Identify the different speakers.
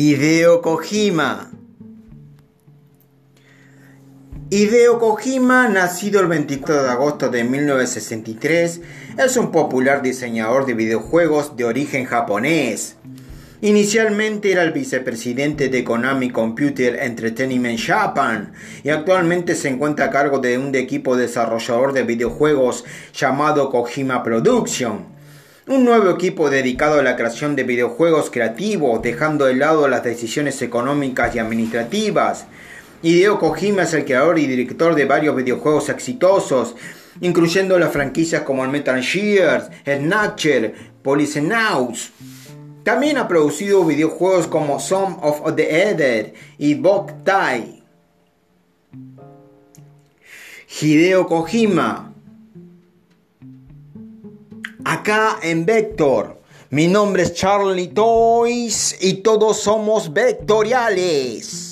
Speaker 1: Hideo Kojima. Hideo Kojima, nacido el 24 de agosto de 1963, es un popular diseñador de videojuegos de origen japonés. Inicialmente era el vicepresidente de Konami Computer Entertainment Japan y actualmente se encuentra a cargo de un equipo desarrollador de videojuegos llamado Kojima Production un nuevo equipo dedicado a la creación de videojuegos creativos, dejando de lado las decisiones económicas y administrativas. Hideo Kojima es el creador y director de varios videojuegos exitosos, incluyendo las franquicias como Metal Gear, Snatcher, Policenauts. También ha producido videojuegos como Some of the Eder y Boktai. Hideo Kojima en Vector. Mi nombre es Charlie Toys y todos somos vectoriales.